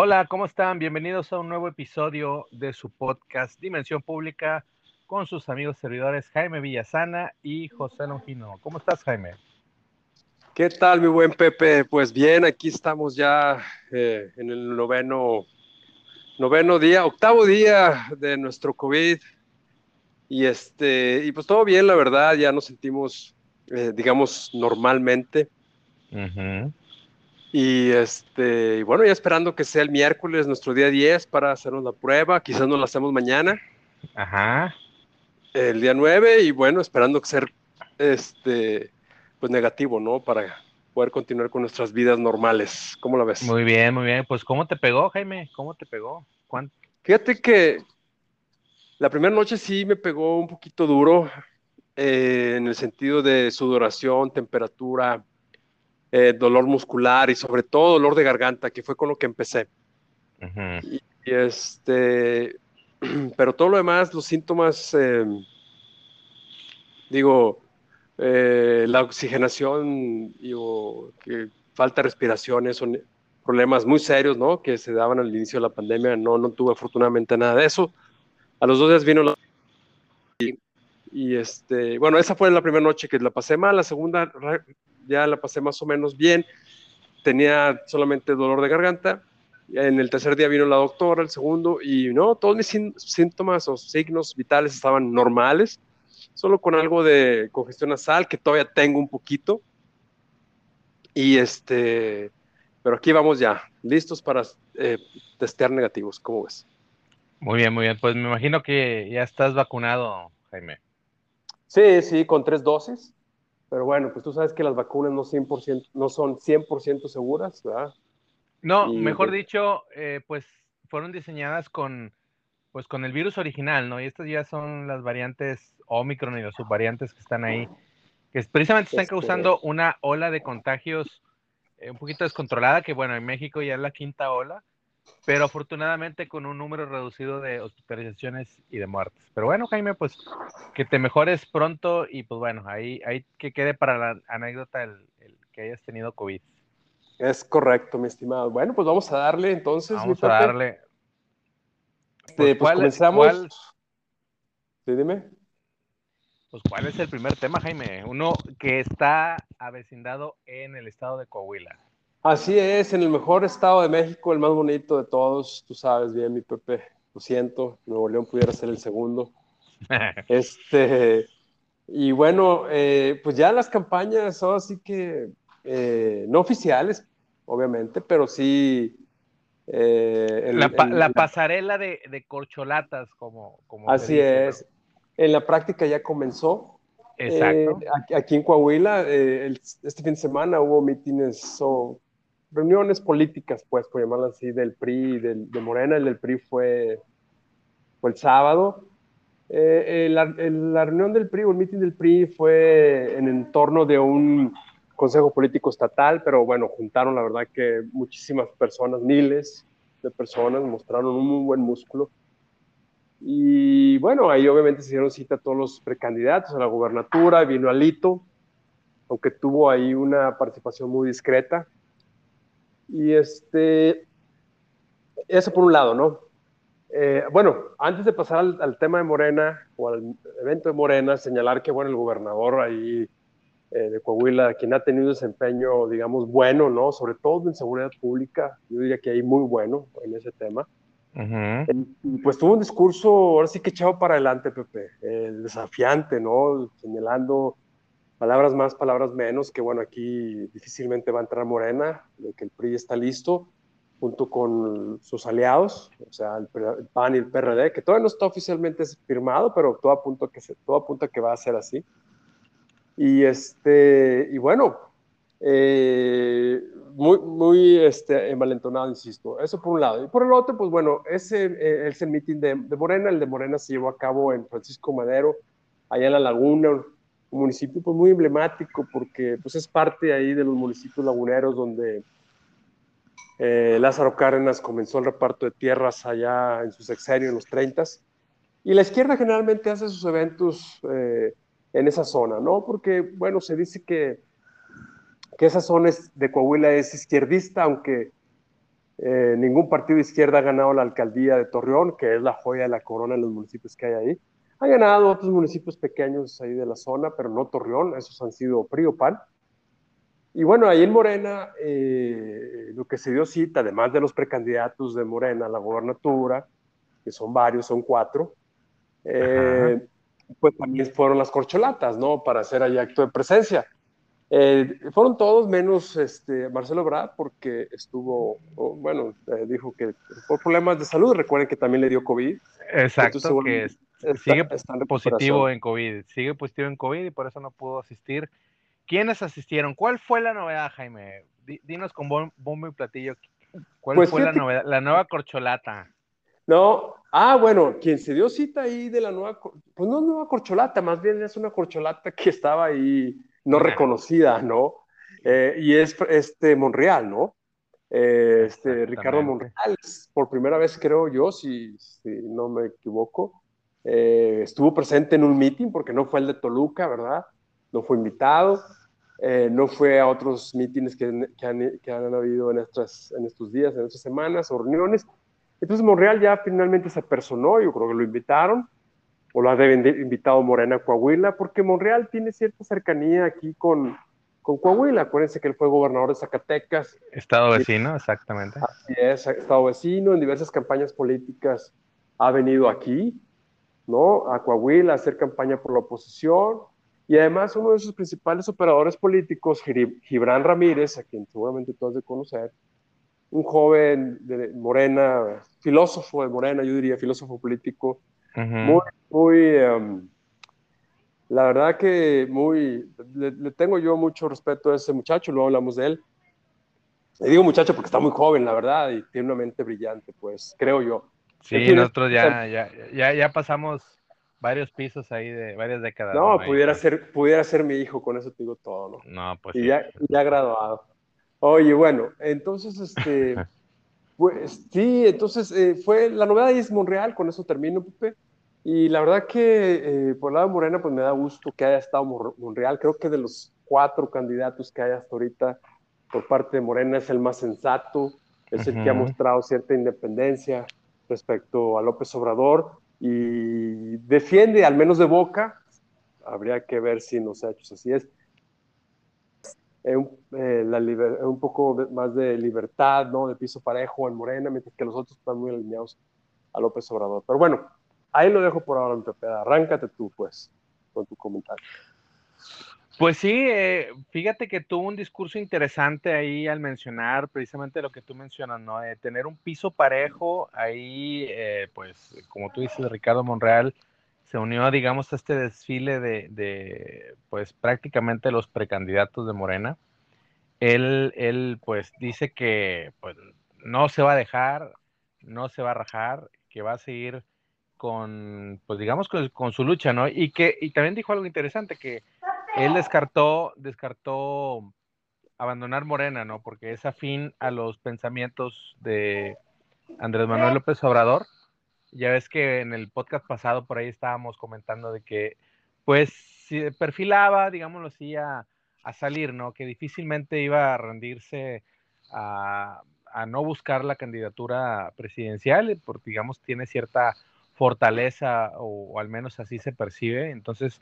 Hola, ¿cómo están? Bienvenidos a un nuevo episodio de su podcast Dimensión Pública con sus amigos servidores Jaime Villasana y José Longino. ¿Cómo estás, Jaime? ¿Qué tal, mi buen Pepe? Pues bien, aquí estamos ya eh, en el noveno, noveno día, octavo día de nuestro COVID. Y este, y pues todo bien, la verdad, ya nos sentimos, eh, digamos, normalmente. Y este, bueno, ya esperando que sea el miércoles, nuestro día 10, para hacernos la prueba. Quizás nos la hacemos mañana. Ajá. El día 9, y bueno, esperando que sea este, pues negativo, ¿no? Para poder continuar con nuestras vidas normales. ¿Cómo la ves? Muy bien, muy bien. Pues, ¿cómo te pegó, Jaime? ¿Cómo te pegó? ¿Cuánto? Fíjate que la primera noche sí me pegó un poquito duro eh, en el sentido de sudoración, temperatura, eh, dolor muscular y sobre todo dolor de garganta, que fue con lo que empecé. y, este, pero todo lo demás, los síntomas, eh, digo, la oxigenación, digo, que falta de respiración, son problemas muy serios, ¿no? Que se daban al inicio de la pandemia. No, no tuve afortunadamente nada de eso. A los dos días vino la... Y, este, bueno, esa fue la primera noche que la pasé mal, la segunda ya la pasé más o menos bien, tenía solamente dolor de garganta, en el tercer día vino la doctora, el segundo, y no, todos mis síntomas o signos vitales estaban normales, solo con algo de congestión nasal, que todavía tengo un poquito, y este, pero aquí vamos ya, listos para eh, testear negativos, ¿cómo ves? Muy bien, muy bien. Pues me imagino que ya estás vacunado, Jaime. Sí, sí, con tres dosis. Pero bueno, pues tú sabes que las vacunas no, 100%, no son 100% seguras, ¿verdad? No, mejor pues dicho, eh, pues fueron diseñadas con, pues con el virus original, ¿no? Y estas ya son las variantes Omicron y las subvariantes que están ahí, que precisamente están causando una ola de contagios eh, un poquito descontrolada, que bueno, en México ya es la quinta ola, pero afortunadamente con un número reducido de hospitalizaciones y de muertes. Pero bueno, Jaime, pues que te mejores pronto y pues bueno, ahí, ahí que quede para la anécdota el, que hayas tenido COVID. Es correcto, mi estimado. Bueno, pues vamos a darle entonces. Vamos a darle. Este, pues, pues comenzamos. Sí, dime. Pues, ¿cuál es el primer tema, Jaime? Uno que está avecindado en el estado de Coahuila. Así es, en el mejor estado de México, el más bonito de todos, tú sabes bien, mi Pepe, lo siento, Nuevo León pudiera ser el segundo. este, y bueno, eh, pues ya las campañas son así que, eh, no oficiales, obviamente, pero sí... Eh, la, pasarela de, corcholatas, como... como así es. En la práctica ya comenzó. Exacto. aquí, en Coahuila, este fin de semana hubo mítines o reuniones políticas, pues, por llamarlo así, del PRI y del, de Morena. El del PRI fue, fue el sábado. Eh, eh, la, reunión del PRI o el meeting del PRI fue en entorno de un consejo político estatal, pero bueno, juntaron la verdad que muchísimas personas, miles de personas, mostraron un muy buen músculo. Y bueno, ahí obviamente se dieron cita a todos los precandidatos a la gubernatura, vino Alito, aunque tuvo ahí una participación muy discreta, y este, eso por un lado, ¿no? Eh, bueno, antes de pasar al, tema de Morena o al evento de Morena, señalar que, bueno, el gobernador ahí eh, de Coahuila, quien ha tenido desempeño, digamos, bueno, ¿no? Sobre todo en seguridad pública, yo diría que ahí muy bueno en ese tema. pues tuvo un discurso, ahora sí que echado para adelante, Pepe, desafiante, ¿no? Señalando palabras más, palabras menos, que bueno, aquí difícilmente va a entrar Morena, de que el PRI está listo, junto con sus aliados, o sea, el, PAN y el PRD, que todavía no está oficialmente firmado, pero todo apunta que, se, todo apunta que va a ser así. Y, este, y bueno, eh, muy, muy este, envalentonado, insisto. Eso por un lado. Y por el otro, pues bueno, ese eh, es el meeting de, de Morena. El de Morena se llevó a cabo en Francisco Madero, allá en la Laguna, un municipio pues, muy emblemático porque pues, es parte ahí de los municipios laguneros donde eh, Lázaro Cárdenas comenzó el reparto de tierras allá en su sexenio en los 30 y la izquierda generalmente hace sus eventos eh, en esa zona, ¿no? Porque, bueno, se dice que, que esa zona de Coahuila es izquierdista, aunque Eh, ningún partido de izquierda ha ganado la alcaldía de Torreón, que es la joya de la corona en los municipios que hay ahí. Ha ganado otros municipios pequeños ahí de la zona, pero no Torreón, esos han sido PRI o PAN. Y bueno, ahí en Morena, eh, lo que se dio cita, además de los precandidatos de Morena a la gobernatura, que son varios, son cuatro, eh, pues también fueron las corcholatas, ¿no? Para hacer ahí acto de presencia. Eh, fueron todos menos este, Marcelo Brad porque estuvo, bueno, dijo que por problemas de salud, recuerden que también le dio COVID. Exacto, que sigue positivo en COVID, sigue positivo en COVID y por eso no pudo asistir. ¿Quiénes asistieron? ¿Cuál fue la novedad, Jaime? Dinos con bombo y platillo. ¿Cuál pues fue la novedad? La nueva corcholata. No, ah, bueno, quien se dio cita ahí de la nueva, pues no nueva corcholata, más bien es una corcholata que estaba ahí no reconocida, ¿no? Eh, y es este Monreal, ¿no? Eh, este Ricardo Monreal, por primera vez creo yo, si, no me equivoco, eh, estuvo presente en un meeting porque no fue el de Toluca, ¿verdad? No fue invitado. Eh, no fue a otros mítines que, han, que, han, habido en, estas, en estos días, en estas semanas o reuniones. Entonces Monreal ya finalmente se personó, yo creo que lo invitaron, o lo ha invitado Morena Coahuila, porque Monreal tiene cierta cercanía aquí con, con Coahuila. Acuérdense que él fue gobernador de Zacatecas. Estado vecino, exactamente. Así es, estado vecino, en diversas campañas políticas ha venido aquí, ¿no? A Coahuila a hacer campaña por la oposición y además uno de sus principales operadores políticos, Gibran Ramírez, a quien seguramente todos de conocer, un joven de Morena, filósofo de Morena, yo diría filósofo político, muy, muy, em, la verdad que muy, le, tengo yo mucho respeto a ese muchacho, luego hablamos de él. Le digo muchacho porque está muy joven, la verdad, y tiene una mente brillante, pues, creo yo. Sí, nosotros ya, ya, ya, ya pasamos varios pisos ahí de varias décadas. No, pudiera, ser, pudiera ser mi hijo, con eso te digo todo, ¿no? No, pues y Ya, ya graduado. Oye, bueno, entonces, este, pues sí, entonces eh, fue, la novedad es Monreal, con eso termino, Pepe. Y la verdad que eh, por el lado de Morena, pues me da gusto que haya estado Monreal. Creo que de los cuatro candidatos que hay hasta ahorita por parte de Morena es el más sensato, es el que ha mostrado cierta independencia respecto a López Obrador y defiende, al menos de boca, habría que ver si en los hechos así es, eh, eh, un poco más de libertad, ¿no? De piso parejo en Morena, mientras que los otros están muy alineados a López Obrador. Pero bueno, ahí lo dejo por ahora, mi Pepe. Arráncate tú, pues, con tu comentario. Pues sí, eh, fíjate que tuvo un discurso interesante ahí al mencionar precisamente lo que tú mencionas, ¿no? De tener un piso parejo, ahí, eh, pues, como tú dices, Ricardo Monreal se unió, digamos, a este desfile de, pues, prácticamente los precandidatos de Morena. Él, él, pues, dice que, pues, no se va a dejar, no se va a rajar, que va a seguir con, pues, digamos, con, con su lucha, ¿no? Y que, y también dijo algo interesante, que él descartó, descartó abandonar Morena, ¿no? Porque es afín a los pensamientos de Andrés Manuel López Obrador. Ya ves que en el podcast pasado por ahí estábamos comentando de que, pues, si perfilaba, digámoslo así, a, salir, ¿no? Que difícilmente iba a rendirse a, a, no buscar la candidatura presidencial, porque, digamos, tiene cierta fortaleza, o, al menos así se percibe. Entonces,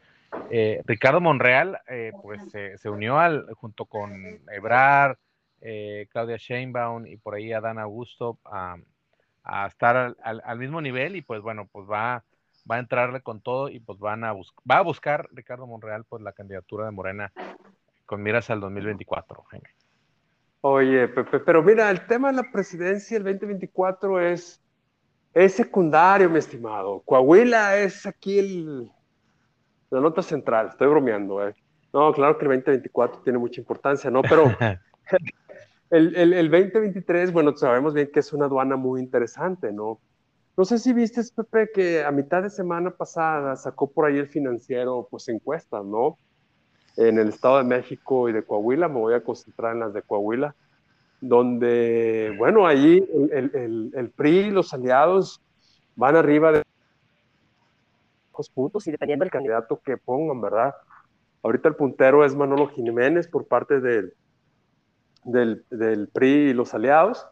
eh, Ricardo Monreal, eh, pues se unió al, junto con Ebrar, eh, Claudia Sheinbaum y por ahí Adán Augusto a, estar al, mismo nivel y pues bueno, pues va, va a entrarle con todo y pues van a va a buscar Ricardo Monreal pues la candidatura de Morena con miras al 2024, Oye, Pepe, pero mira, el tema de la presidencia el 2024 es es secundario, mi estimado. Coahuila es aquí el, la nota central. Estoy bromeando, ¿eh? No, claro que el 2024 tiene mucha importancia, ¿no? Pero el, el, el, 2023, bueno, sabemos bien que es una aduana muy interesante, ¿no? No sé si viste, Pepe, que a mitad de semana pasada sacó por ahí el financiero, pues, encuestas, ¿no? En el Estado de México y de Coahuila, me voy a concentrar en las de Coahuila donde, bueno, ahí el, el, PRI y los aliados van arriba de los puntos y dependiendo del candidato que pongan, ¿verdad? Ahorita el puntero es Manolo Jiménez por parte del, del, del PRI y los aliados.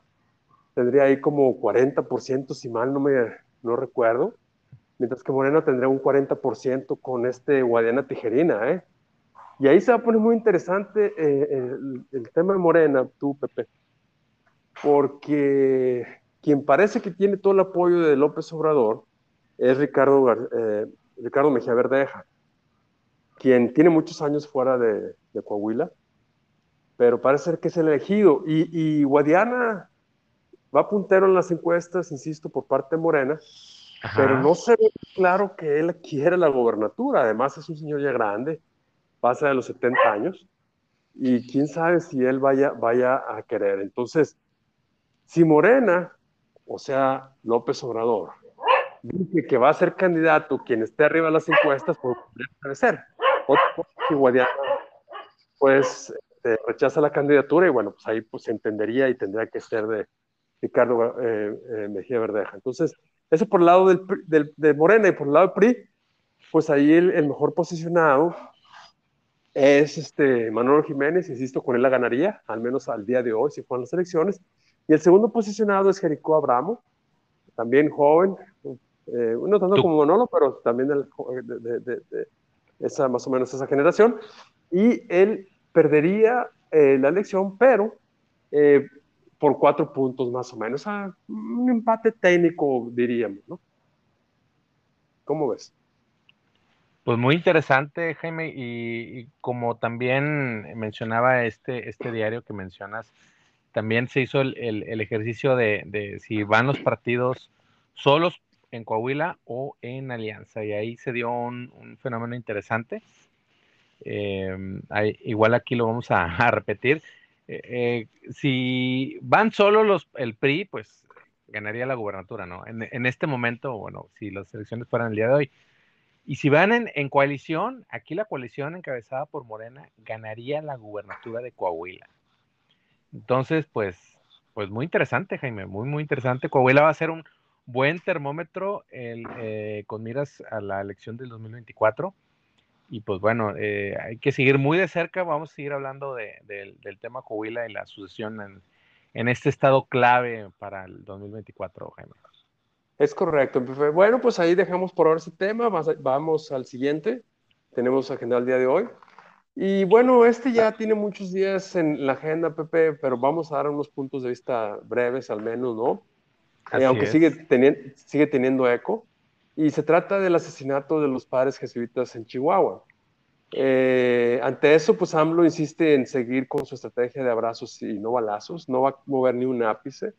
tendría ahí como 40%, si mal no me no recuerdo, mientras que Morena tendría un 40% con este Guadiana Tijerina, ¿eh? Y ahí se va a poner muy interesante eh, el, el, tema de Morena, tú, Pepe, porque quien parece que tiene todo el apoyo de López Obrador es Ricardo, eh, Ricardo Mejía Verdeja, quien tiene muchos años fuera de, de Coahuila, pero parece ser que es el elegido. Y, y Guadiana va puntero en las encuestas, insisto, por parte de Morena, pero no se ve claro que él quiere la gobernatura. Además, es un señor ya grande, pasa de los 70 años, y quién sabe si él vaya, vaya a querer. Entonces, si Morena, o sea, López Obrador, dice que va a ser candidato quien esté arriba de las encuestas, pues puede ser. Guadiana, pues este, rechaza la candidatura y bueno, pues ahí pues se entendería y tendría que ser de Ricardo eh, eh, Mejía Verdeja. Entonces, eso por el lado del, de Morena y por el lado del PRI, pues ahí el, mejor posicionado es este Manuel Jiménez, insisto, con él la ganaría, al menos al día de hoy, si fueran las elecciones. Y el segundo posicionado es Jericó Abramo, también joven, eh, no tanto como Manolo, pero también de, esa, más o menos esa generación. Y él perdería eh, la elección, pero eh, por cuatro puntos más o menos, un empate técnico, diríamos, ¿no? ¿Cómo ves? Pues muy interesante, Jaime, y, como también mencionaba este, este diario que mencionas, también se hizo el, el, ejercicio de, de, si van los partidos solos en Coahuila o en Alianza, y ahí se dio un, un fenómeno interesante. Eh, igual aquí lo vamos a, repetir. Eh, eh, si van solo los, el PRI, pues ganaría la gubernatura, ¿no? En, en, este momento, bueno, si las elecciones fueran el día de hoy. Y si van en, en, coalición, aquí la coalición encabezada por Morena ganaría la gubernatura de Coahuila. Entonces, pues, pues muy interesante, Jaime, muy, muy interesante. Coahuila va a ser un buen termómetro eh, con miras a la elección del 2024 y pues bueno, eh, hay que seguir muy de cerca, vamos a seguir hablando de, del tema Coahuila y la sucesión en, en, este estado clave para el 2024, Jaime. Es correcto. Bueno, pues ahí dejamos por ahora ese tema, vamos al siguiente, tenemos agenda el día de hoy. Y bueno, este ya tiene muchos días en la agenda, Pepe, pero vamos a dar unos puntos de vista breves al menos, ¿no? Eh, aunque sigue, teniendo, sigue teniendo eco y se trata del asesinato de los padres jesuitas en Chihuahua. Eh, ante eso, pues AMLO insiste en seguir con su estrategia de abrazos y no balazos, no va a mover ni un ápice,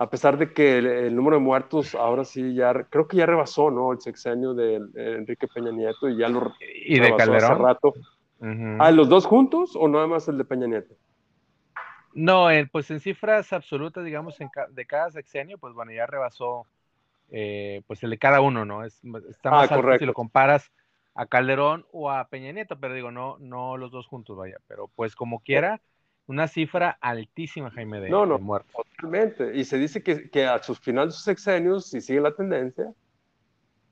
a pesar de que el, número de muertos ahora sí ya, creo que ya rebasó, ¿no? El sexenio de Enrique Peña Nieto y ya lo ¿Y de Calderón? hace rato. ¿Ah, los dos juntos o nada más el de Peña Nieto? No, pues en cifras absolutas, digamos, de cada sexenio, pues bueno, ya rebasó eh, pues el de cada uno, ¿no? Es, está más ah, si lo comparas a Calderón o a Peña Nieto, pero digo, no, no los dos juntos, vaya, pero pues como quiera, una cifra altísima, Jaime, de, no, no, muertos. Totalmente, y se dice que, que a sus finales de sus sexenios, si sigue la tendencia,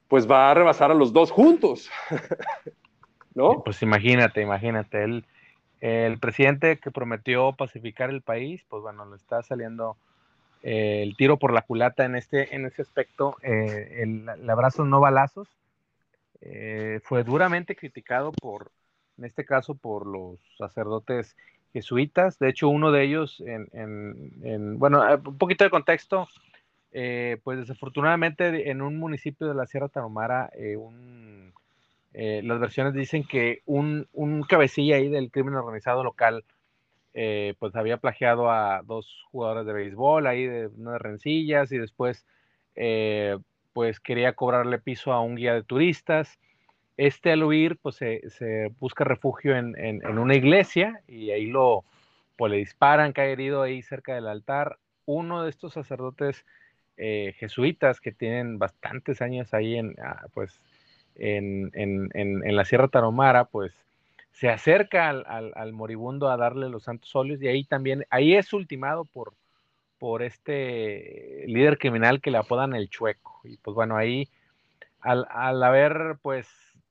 pues va a rebasar a los dos juntos, ¿no? Pues imagínate, imagínate, el, el presidente que prometió pacificar el país, pues bueno, lo está saliendo eh, el tiro por la culata en este, en ese aspecto, eh, el, abrazo no balazos, eh, fue duramente criticado por, en este caso, por los sacerdotes jesuitas. De hecho, uno de ellos, en, en, bueno, un poquito de contexto, pues desafortunadamente en un municipio de la Sierra Tarahumara, un, las versiones dicen que un, un cabecilla ahí del crimen organizado local, eh, pues había plagiado a dos jugadores de béisbol ahí de unas rencillas y después eh, pues quería cobrarle piso a un guía de turistas. Este al huir pues se, busca refugio en, una iglesia y ahí lo pues le disparan, cae herido ahí cerca del altar. Uno de estos sacerdotes eh, jesuitas que tienen bastantes años ahí en, ah, pues, la Sierra Taromara, pues se acerca al, moribundo a darle los santos óleos y ahí también, ahí es ultimado por este líder criminal que le apodan el chueco. Y pues bueno, ahí al, haber pues,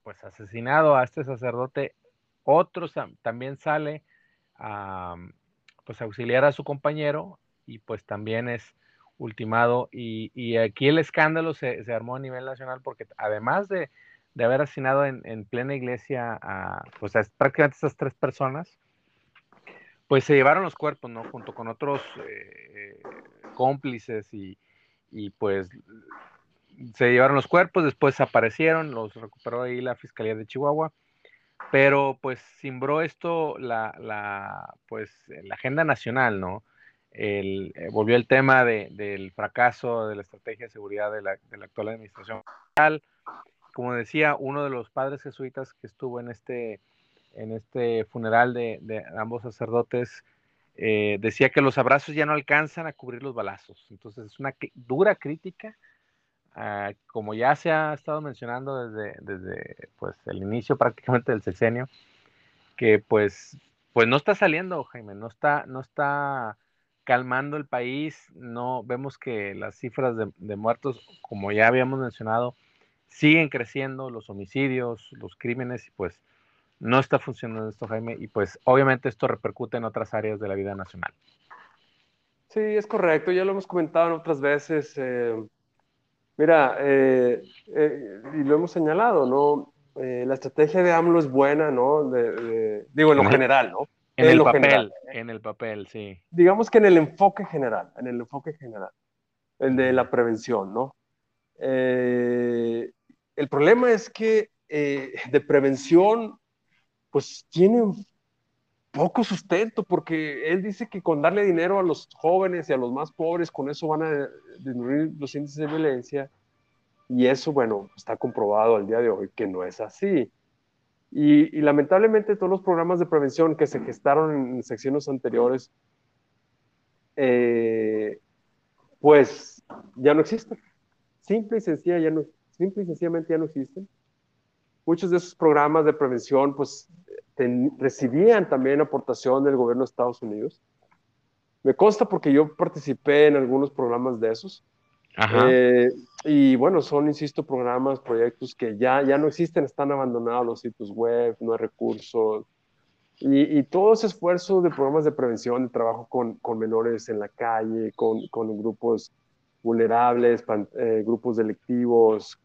pues asesinado a este sacerdote, otro también sale a pues auxiliar a su compañero y pues también es ultimado y, aquí el escándalo se, armó a nivel nacional porque además de, haber asesinado en, plena iglesia a, pues prácticamente estas tres personas, pues se llevaron los cuerpos, ¿no? Junto con otros eh, cómplices y, y, pues se llevaron los cuerpos, después aparecieron, los recuperó ahí la Fiscalía de Chihuahua, pero pues simbró esto la, la pues la agenda nacional, ¿no? El, eh, volvió el tema de, del fracaso de la estrategia de seguridad de la, de la actual administración. Como decía, uno de los padres jesuitas que estuvo en este en este funeral de, ambos sacerdotes, eh, decía que los abrazos ya no alcanzan a cubrir los balazos. Entonces es una dura crítica, ah, como ya se ha estado mencionando desde, desde pues, el inicio prácticamente del sexenio, que pues, pues no está saliendo, Jaime, no está, no está calmando el país, no vemos que las cifras de, de muertos, como ya habíamos mencionado, siguen creciendo, los homicidios, los crímenes, y pues no está funcionando esto, Jaime, y pues obviamente esto repercute en otras áreas de la vida nacional. Sí, es correcto, ya lo hemos comentado en otras veces. Eh, mira, eh, eh, y lo hemos señalado, ¿no? la estrategia de AMLO es buena, ¿no? digo, en lo general, ¿no? En, el papel, en el papel, sí. Digamos que en el enfoque general, en el enfoque general, el de la prevención, ¿no? el problema es que de prevención pues tiene poco sustento, porque él dice que con darle dinero a los jóvenes y a los más pobres, con eso van a disminuir los índices de violencia. Y eso, bueno, está comprobado al día de hoy que no es así. Y, lamentablemente todos los programas de prevención que se gestaron en secciones anteriores, eh, pues ya no existen. Simple y, sencilla, ya no, simple y sencillamente ya no existen. Muchos de esos programas de prevención, pues recibían también aportación del gobierno de Estados Unidos. Me consta porque yo participé en algunos programas de esos. Eh, y bueno, son, insisto, programas, proyectos que ya, ya no existen, están abandonados los sitios web, no hay recursos. Y, todo ese esfuerzo de programas de prevención, de trabajo con, con menores en la calle, con, con grupos vulnerables, eh, grupos delictivos,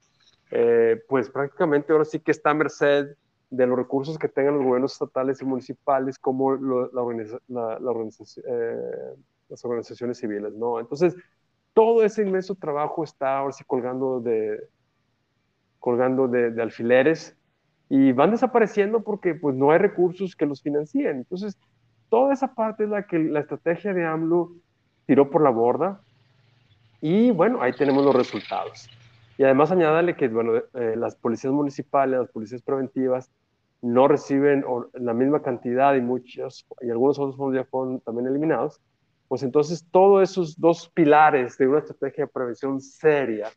eh, pues prácticamente ahora sí que está a merced de los recursos que tengan los gobiernos estatales y municipales como la, eh, las organizaciones civiles, ¿no? Entonces, todo ese inmenso trabajo está ahora sí colgando de, colgando de, alfileres y van desapareciendo porque pues no hay recursos que los financien. Entonces, toda esa parte es la que la estrategia de AMLO tiró por la borda y bueno, ahí tenemos los resultados. Y además añádale que bueno, eh, las policías municipales, las policías preventivas, no reciben la misma cantidad y muchos, y algunos otros fondos ya fueron también eliminados, pues entonces todos esos dos pilares de una estrategia de prevención seria,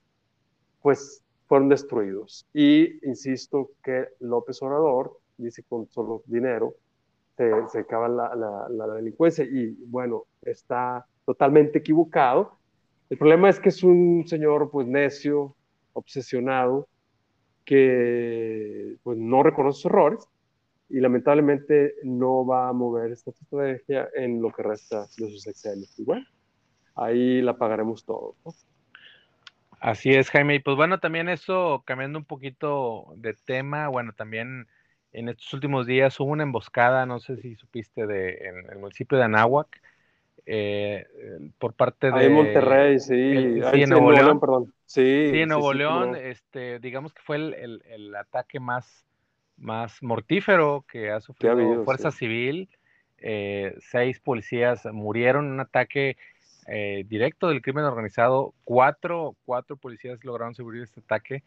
pues fueron destruidos. Y insisto que López Obrador dice con solo dinero se, se acaba la, la, delincuencia y bueno, está totalmente equivocado. El problema es que es un señor pues necio, obsesionado, que pues, no reconoce sus errores y lamentablemente no va a mover esta estrategia en lo que resta de sus sexenios. Y bueno, ahí la pagaremos todo. Así es, Jaime. Y pues bueno, también eso, cambiando un poquito de tema, bueno, también en estos últimos días hubo una emboscada, no sé si supiste, de, en el municipio de Anáhuac, eh, por parte de... Monterrey, sí. sí, en Nuevo León, perdón. Sí, en Nuevo León, este, digamos que fue el, el, ataque más, más mortífero que ha sufrido Fuerza Civil. Eh, seis policías murieron en un ataque eh, directo del crimen organizado. Cuatro, cuatro policías lograron sobrevivir este ataque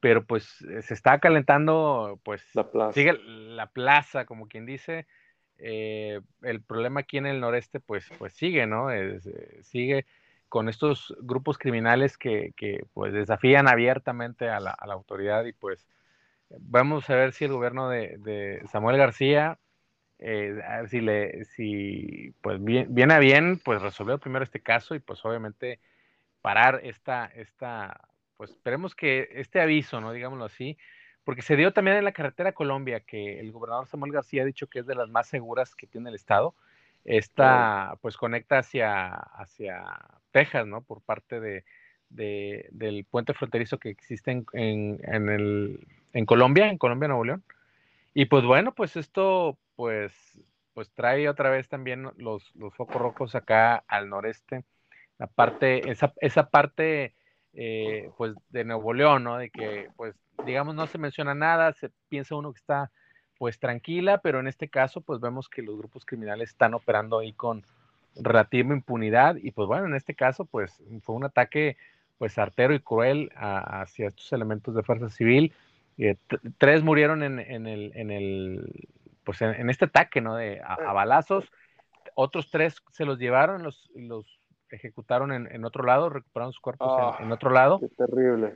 pero pues se está calentando, pues la plaza. sigue la plaza, como quien dice, eh, el problema aquí en el noreste pues, pues sigue, ¿no? Eh, sigue con estos grupos criminales que, pues desafían abiertamente a la, autoridad y pues vamos a ver si el gobierno de, Samuel García, eh, si le, si pues viene a bien, pues resolver primero este caso y pues obviamente parar esta, esta, pues esperemos que este aviso, ¿no? Digámoslo así, porque se dio también en la carretera Colombia, que el gobernador Samuel García ha dicho que es de las más seguras que tiene el estado. Esta, pues, conecta hacia, hacia Texas, ¿no? Por parte de, del puente fronterizo que existe en, en, el, en Colombia, en Colombia, Nuevo León. Y pues bueno, pues esto, pues, pues trae otra vez también los, los focos rojos acá al noreste, la parte, esa, esa parte, eh, pues, de Nuevo León, ¿no? De que, pues, digamos, no se menciona nada, se piensa uno que está, pues, tranquila, pero en este caso, pues, vemos que los grupos criminales están operando ahí con relativa impunidad y, pues, bueno, en este caso, pues, fue un ataque, pues, artero y cruel hacia estos elementos de fuerza civil. Eh, tres murieron en, en, el, en el, pues, en, este ataque, ¿no? De a, balazos. Otros tres se los llevaron, los, los ejecutaron en, otro lado, recuperaron sus cuerpos en, ah, otro lado. Qué terrible.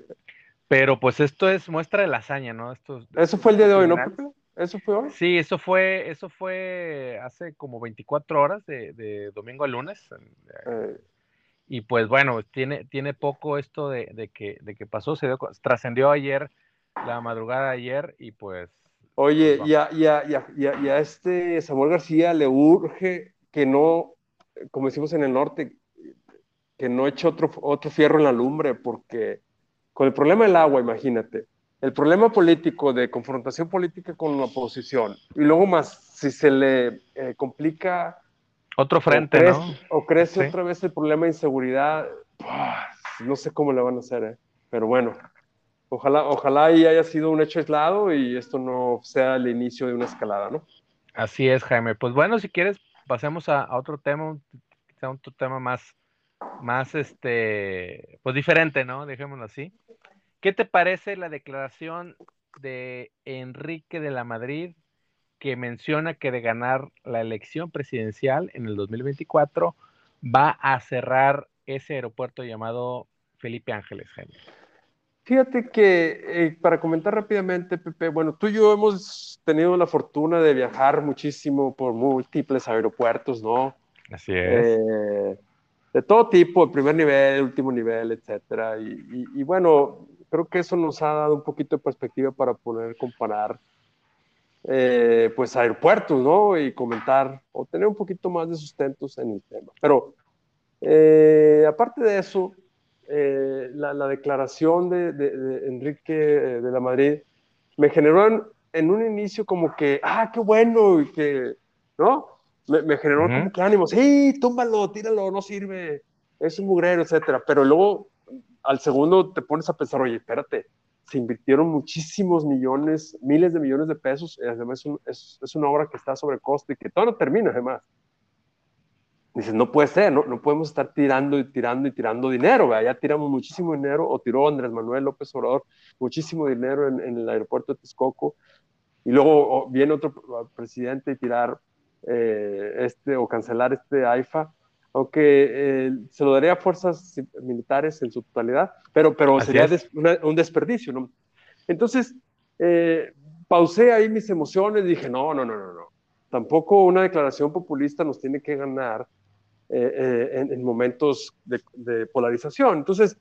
Pero pues esto es muestra de la hazaña, ¿no? Esto, eso fue el día de hoy, ¿no? ¿Eso fue hoy? Sí, eso fue, eso fue hace como 24 horas de, domingo a lunes. Eh. Y pues bueno, tiene, tiene poco esto de, que, de que pasó, se trascendió ayer, la madrugada de ayer, y pues. Oye, pues, ya, ya, ya, ya, ya este Samuel García le urge que no, como decimos en el norte, que no eche otro, otro fierro en la lumbre, porque con el problema del agua, imagínate, el problema político de confrontación política con la oposición, y luego más, si se le eh, complica... Otro frente, o crece, ¿no? O crece otra vez el problema de inseguridad, no sé cómo le van a hacer, ¿eh? pero bueno, ojalá, ojalá y haya sido un hecho aislado y esto no sea el inicio de una escalada, ¿no? Así es, Jaime. Pues bueno, si quieres, pasemos a, a otro tema, quizá un tema más, más este, pues diferente, ¿no? Dejémoslo así. ¿Qué te parece la declaración de Enrique de la Madrid que menciona que de ganar la elección presidencial en el 2024 va a cerrar ese aeropuerto llamado Felipe Ángeles, Jaime? Fíjate que eh, para comentar rápidamente, Pepe, bueno, tú y yo hemos tenido la fortuna de viajar muchísimo por múltiples aeropuertos, ¿no? Así es. Eh, de todo tipo, primer nivel, último nivel, etcétera. Y, bueno, creo que eso nos ha dado un poquito de perspectiva para poder comparar, eh, pues, aeropuertos, ¿no? Y comentar o tener un poquito más de sustentos en el tema. Pero, eh, aparte de eso, eh, la, declaración de, Enrique de la Madrid me generó en, en, un inicio como que, ah, qué bueno, y que, ¿no? Me, generó como que ánimo, sí, túmbalo, tíralo, no sirve, es un mugrero, etcétera. Pero luego, al segundo, te pones a pensar, oye, espérate, se invirtieron muchísimos millones, miles de millones de pesos, además es, es, una obra que está sobre costo y que todavía no termina, además. Dices, no puede ser, no, no podemos estar tirando y tirando y tirando dinero, ya tiramos muchísimo dinero, o tiró Andrés Manuel López Obrador muchísimo dinero en, en el aeropuerto de Texcoco, y luego viene otro presidente y tirar eh, este, o cancelar este AIFA, aunque eh, se lo daría a fuerzas militares en su totalidad, pero, pero sería un desperdicio, ¿no? Entonces, eh, pausé ahí mis emociones, dije, no, no, no, no, no. Tampoco una declaración populista nos tiene que ganar en, momentos de, de, polarización. Entonces,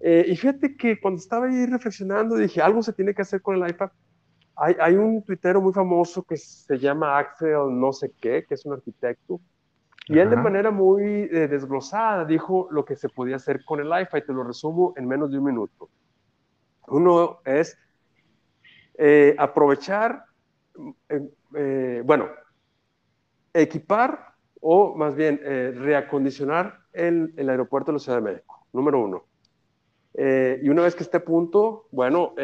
y fíjate que cuando estaba ahí reflexionando, dije, algo se tiene que hacer con el AIFA, hay, un tuitero muy famoso que se llama Axel no sé qué, que es un arquitecto, y él de manera muy eh, desglosada dijo lo que se podía hacer con el IFA y te lo resumo en menos de un minuto. Uno es eh, aprovechar, eh, bueno, equipar o más bien reacondicionar el, el, aeropuerto de la Ciudad de México, número uno. y una vez que esté a punto, bueno,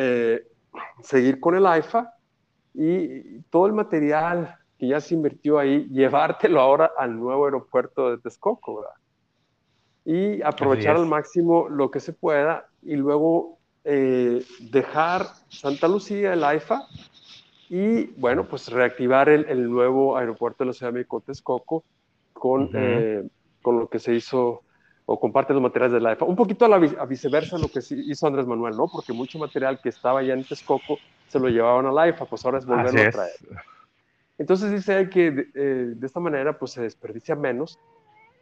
seguir con el AIFA y todo el material que ya se invirtió ahí, llevártelo ahora al nuevo aeropuerto de Texcoco, ¿verdad? Y aprovechar al máximo lo que se pueda y luego eh, dejar Santa Lucía, el AIFA, y bueno, pues reactivar el, nuevo aeropuerto de la Ciudad de México, Texcoco, con, eh, con lo que se hizo o comparte los materiales de la EFA. Un poquito a, la, viceversa lo que hizo Andrés Manuel, ¿no? Porque mucho material que estaba ya en Texcoco se lo llevaban a la EFA, pues ahora es volverlo a traer. Entonces dice que eh, de, esta manera pues se desperdicia menos,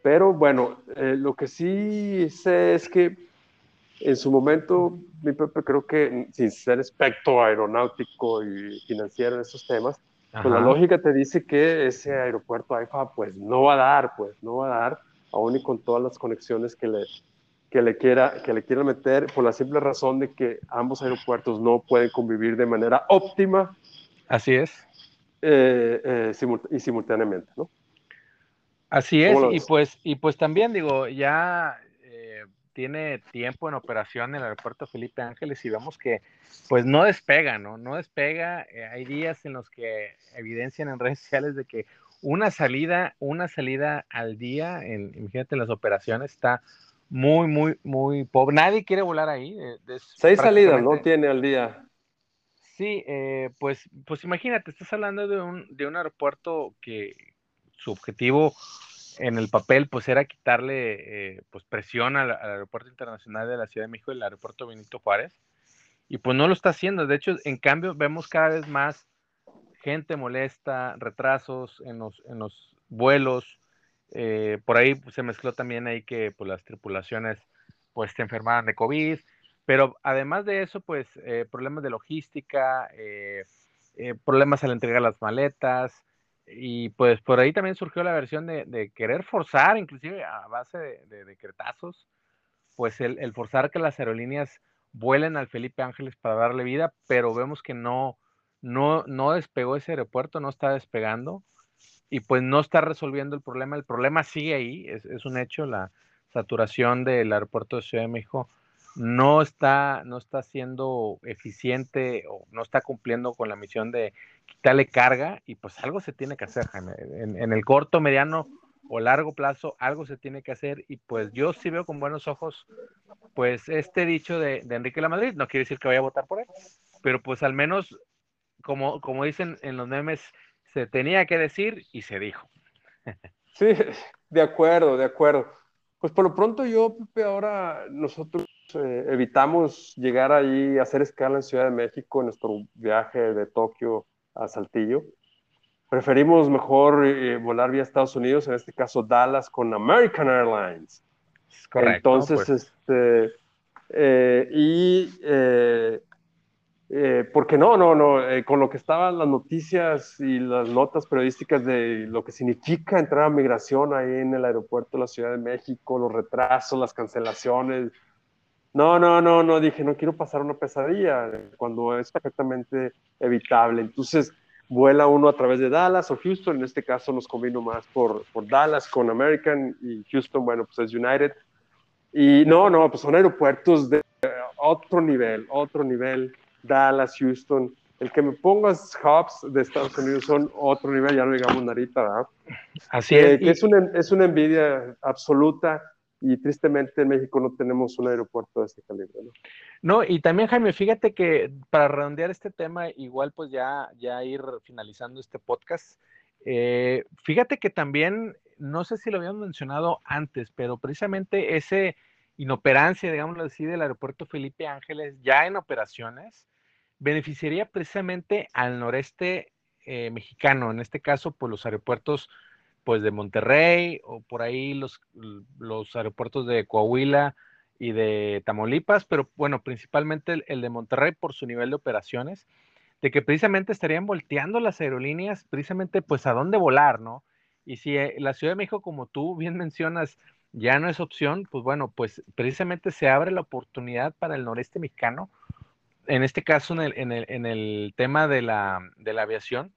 pero bueno, eh, lo que sí sé es que en su momento, mi Pepe, creo que sin ser experto aeronáutico y financiero en estos temas, pues la lógica te dice que ese aeropuerto AIFA pues no va a dar, pues no va a dar, aún y con todas las conexiones que le, que le quiera que le quiera meter por la simple razón de que ambos aeropuertos no pueden convivir de manera óptima. Así es. Eh, eh, y simultáneamente, ¿no? Así es, y pues, y pues también digo, ya eh, tiene tiempo en operación el aeropuerto Felipe Ángeles y vemos que pues no despega, ¿no? No despega. hay días en los que evidencian en redes sociales de que una salida, una salida al día, en, imagínate las operaciones, está muy, muy, muy pobre. Nadie quiere volar ahí. Eh, Seis salidas, ¿no? Tiene al día. Sí, eh, pues, pues imagínate, estás hablando de un, de un aeropuerto que su objetivo en el papel pues era quitarle eh, pues presión al, aeropuerto internacional de la Ciudad de México, el aeropuerto Benito Juárez, y pues no lo está haciendo. De hecho, en cambio, vemos cada vez más gente molesta, retrasos en los, en los vuelos, eh, por ahí se mezcló también ahí que pues, las tripulaciones pues se enfermaban de COVID, pero además de eso, pues eh, problemas de logística, eh, problemas al entregar las maletas, y pues por ahí también surgió la versión de, querer forzar, inclusive a base de, decretazos, pues el, forzar que las aerolíneas vuelen al Felipe Ángeles para darle vida, pero vemos que no, no, no despegó ese aeropuerto, no está despegando y pues no está resolviendo el problema. El problema sigue ahí, es, un hecho, la saturación del aeropuerto de Ciudad de México no está, no está siendo eficiente o no está cumpliendo con la misión de quitarle carga y pues algo se tiene que hacer, Jaime. En, el corto, mediano o largo plazo, algo se tiene que hacer y pues yo sí veo con buenos ojos pues este dicho de, de Enrique La Madrid, no quiere decir que vaya a votar por él, pero pues al menos como, como dicen en los memes, se tenía que decir y se dijo. Sí, de acuerdo, de acuerdo. Pues por lo pronto yo, Pepe, ahora nosotros eh, evitamos llegar ahí a hacer escala en Ciudad de México en nuestro viaje de Tokio a Saltillo. Preferimos mejor eh, volar vía Estados Unidos, en este caso Dallas con American Airlines. Correcto. Entonces, pues. este, eh, y eh, porque no, no, no, eh, con lo que estaban las noticias y las notas periodísticas de lo que significa entrar a migración ahí en el aeropuerto de la Ciudad de México, los retrasos, las cancelaciones. No, no, no, no, dije, no quiero pasar una pesadilla cuando es perfectamente evitable. Entonces, vuela uno a través de Dallas o Houston, en este caso nos combino más por, por Dallas con American y Houston, bueno, pues es United. Y no, no, pues son aeropuertos de otro nivel, otro nivel Dallas, Houston. El que me pongas hubs de Estados Unidos son otro nivel, ya no digamos Narita, ¿verdad? Así es. es, una, es una envidia absoluta y tristemente en México no tenemos un aeropuerto de este calibre. ¿no? no, y también Jaime, fíjate que para redondear este tema, igual pues ya, ya ir finalizando este podcast, eh, fíjate que también, no sé si lo habíamos mencionado antes, pero precisamente ese inoperancia, digámoslo así, del aeropuerto Felipe Ángeles ya en operaciones, beneficiaría precisamente al noreste eh, mexicano, en este caso, pues los aeropuertos pues de Monterrey o por ahí los, los aeropuertos de Coahuila y de Tamaulipas, pero bueno, principalmente el, de Monterrey por su nivel de operaciones, de que precisamente estarían volteando las aerolíneas precisamente pues a dónde volar, ¿no? Y si eh, la Ciudad de México, como tú bien mencionas, ya no es opción, pues bueno, pues precisamente se abre la oportunidad para el noreste mexicano en este caso, en el, en el, en el tema de la, de la, aviación,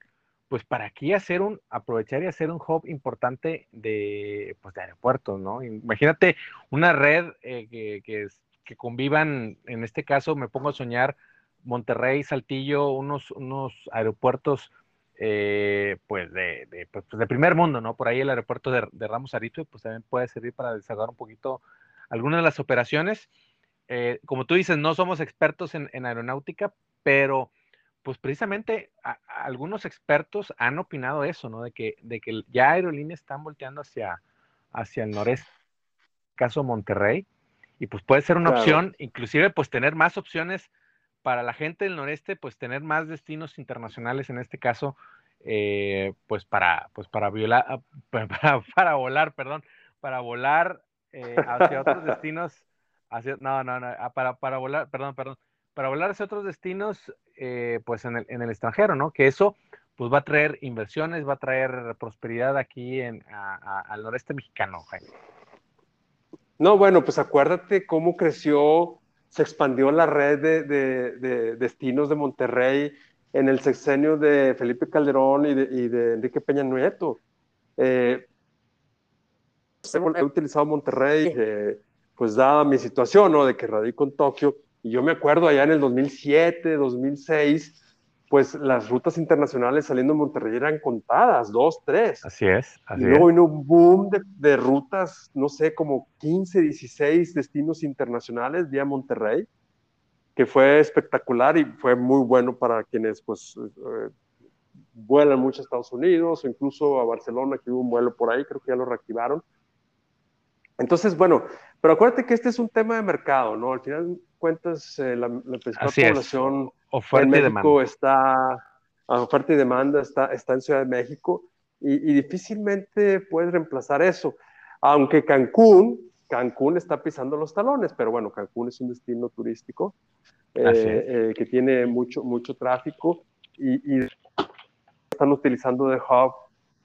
pues para aquí hacer un, aprovechar y hacer un hub importante de, pues de aeropuertos, ¿no? Imagínate una red eh, que, que, convivan, en este caso me pongo a soñar, Monterrey, Saltillo, unos, unos aeropuertos, eh, pues, de, de, pues, primer mundo, ¿no? Por ahí el aeropuerto de, de Ramos Arito, pues también puede servir para desahogar un poquito algunas de las operaciones eh, como tú dices, no somos expertos en, aeronáutica, pero pues precisamente algunos expertos han opinado eso, ¿no? De que, de que ya aerolíneas están volteando hacia, hacia el noreste, caso Monterrey, y pues puede ser una opción, inclusive pues tener más opciones para la gente del noreste, pues tener más destinos internacionales en este caso, eh, pues para, pues para violar, para, volar, perdón, para volar eh, hacia otros destinos no, no, no, ah, para, para volar, perdón, perdón, para volar hacia otros destinos, eh, pues en el, en el extranjero, ¿no? Que eso, pues va a traer inversiones, va a traer prosperidad aquí en, al noreste mexicano, Jaime. No, bueno, pues acuérdate cómo creció, se expandió la red de, destinos de Monterrey en el sexenio de Felipe Calderón y de, Enrique Peña Nieto. Eh, he utilizado Monterrey, eh, pues dada mi situación, ¿no? De que radico en Tokio, y yo me acuerdo allá en el 2007, 2006, pues las rutas internacionales saliendo de Monterrey eran contadas, dos, tres. Así es. y luego vino un boom de, rutas, no sé, como 15, 16 destinos internacionales vía Monterrey, que fue espectacular y fue muy bueno para quienes pues eh, vuelan mucho a Estados Unidos o incluso a Barcelona, que hubo un vuelo por ahí, creo que ya lo reactivaron. Entonces, bueno, pero acuérdate que este es un tema de mercado, ¿no? Al final cuentas, eh, la, principal población en México está, oferta y demanda está, está en Ciudad de México y, difícilmente puedes reemplazar eso. Aunque Cancún, Cancún está pisando los talones, pero bueno, Cancún es un destino turístico eh, eh, que tiene mucho, mucho tráfico y, están utilizando de hub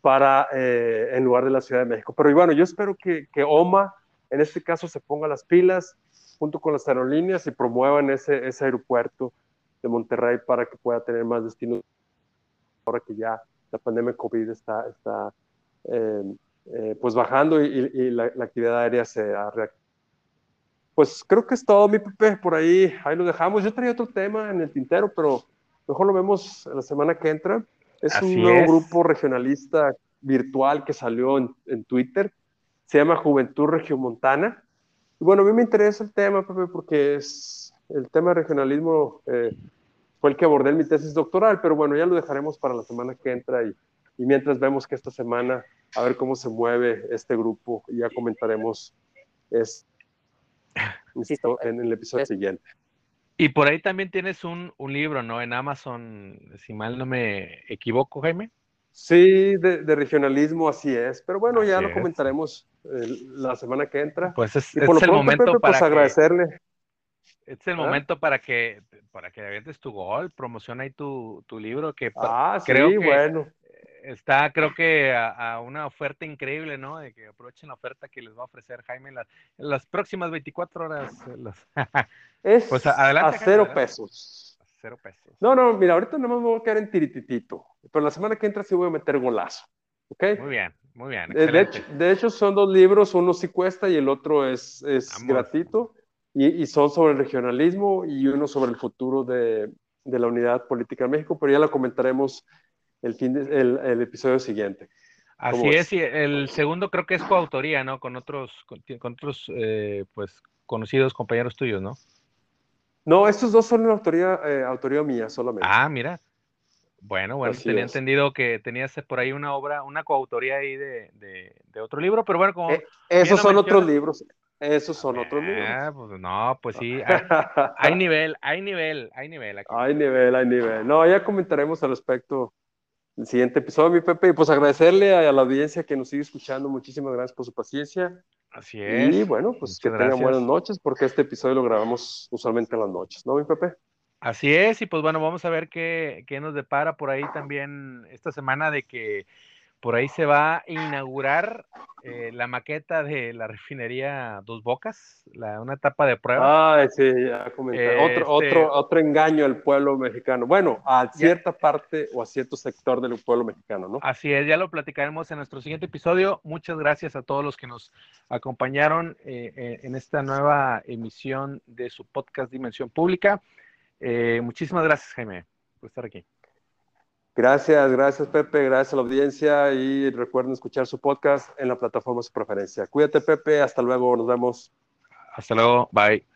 para, en lugar de la Ciudad de México. Pero bueno, yo espero que, que OMA en este caso se ponga las pilas junto con las aerolíneas y promuevan ese, ese aeropuerto de Monterrey para que pueda tener más destinos ahora que ya la pandemia COVID está, está eh, eh, pues bajando y, la, actividad aérea se ha reactivado. Pues creo que es todo, mi Pepe, por ahí, ahí lo dejamos. Yo traía otro tema en el tintero, pero mejor lo vemos la semana que entra. Es un nuevo grupo regionalista virtual que salió en, en Twitter se llama Juventud Regiomontana. Y bueno, a mí me interesa el tema, Pepe, porque es el tema de regionalismo eh, fue el que abordé en mi tesis doctoral, pero bueno, ya lo dejaremos para la semana que entra y, y mientras vemos que esta semana, a ver cómo se mueve este grupo y ya comentaremos es, en el episodio siguiente. Y por ahí también tienes un, un libro, ¿no? En Amazon, si mal no me equivoco, Jaime. Sí, de, regionalismo, así es. Pero bueno, ya lo comentaremos la semana que entra. Pues es, el momento pues, para agradecerle. Es el ¿Ah? momento para que para que avientes tu gol, promociona ahí tu, tu libro que ah, creo que bueno. está creo que a, una oferta increíble, ¿no? De que aprovechen la oferta que les va a ofrecer Jaime en, las próximas 24 horas. es pues adelante, a cero pesos. Cero pesos. No, no, mira, ahorita no me voy a quedar en tirititito, pero la semana que entra sí voy a meter golazo. Muy bien, muy bien. De hecho, son dos libros, uno sí cuesta y el otro es, es gratuito, y, son sobre el regionalismo y uno sobre el futuro de, de la unidad política en México, pero ya lo comentaremos el, fin el, el, episodio siguiente. Así es, y el segundo creo que es coautoría, ¿no? Con otros, con, otros eh, pues, conocidos compañeros tuyos, ¿no? No, estos dos son autoría, eh, autoría mía solamente. Ah, mira. Bueno, bueno, tenía entendido que tenías por ahí una obra, una coautoría ahí de, de, otro libro, pero bueno, como... Eh, esos son otros libros, esos son otros libros. Ah, pues no, pues sí, hay, nivel, hay nivel, hay nivel aquí. Hay nivel, hay nivel. No, ya comentaremos al respecto el siguiente episodio, mi Pepe, y pues agradecerle a, la audiencia que nos sigue escuchando, muchísimas gracias por su paciencia. Así es. Y bueno, pues que tengan buenas noches, porque este episodio lo grabamos usualmente en las noches, ¿no, mi Pepe? Así es, y pues bueno, vamos a ver qué, qué nos depara por ahí también esta semana de que por ahí se va a inaugurar eh, la maqueta de la refinería Dos Bocas, la, una etapa de prueba. Ah, sí, ya comenté. otro, otro, este otro engaño al pueblo mexicano. Bueno, a cierta parte o a cierto sector del pueblo mexicano, ¿no? Así es, ya lo platicaremos en nuestro siguiente episodio. Muchas gracias a todos los que nos acompañaron eh, eh, en esta nueva emisión de su podcast Dimensión Pública. Eh, muchísimas gracias, Jaime, por estar aquí. Gracias, gracias Pepe, gracias a la audiencia y recuerden escuchar su podcast en la plataforma su preferencia. Cuídate Pepe, hasta luego, nos vemos. Hasta luego, bye.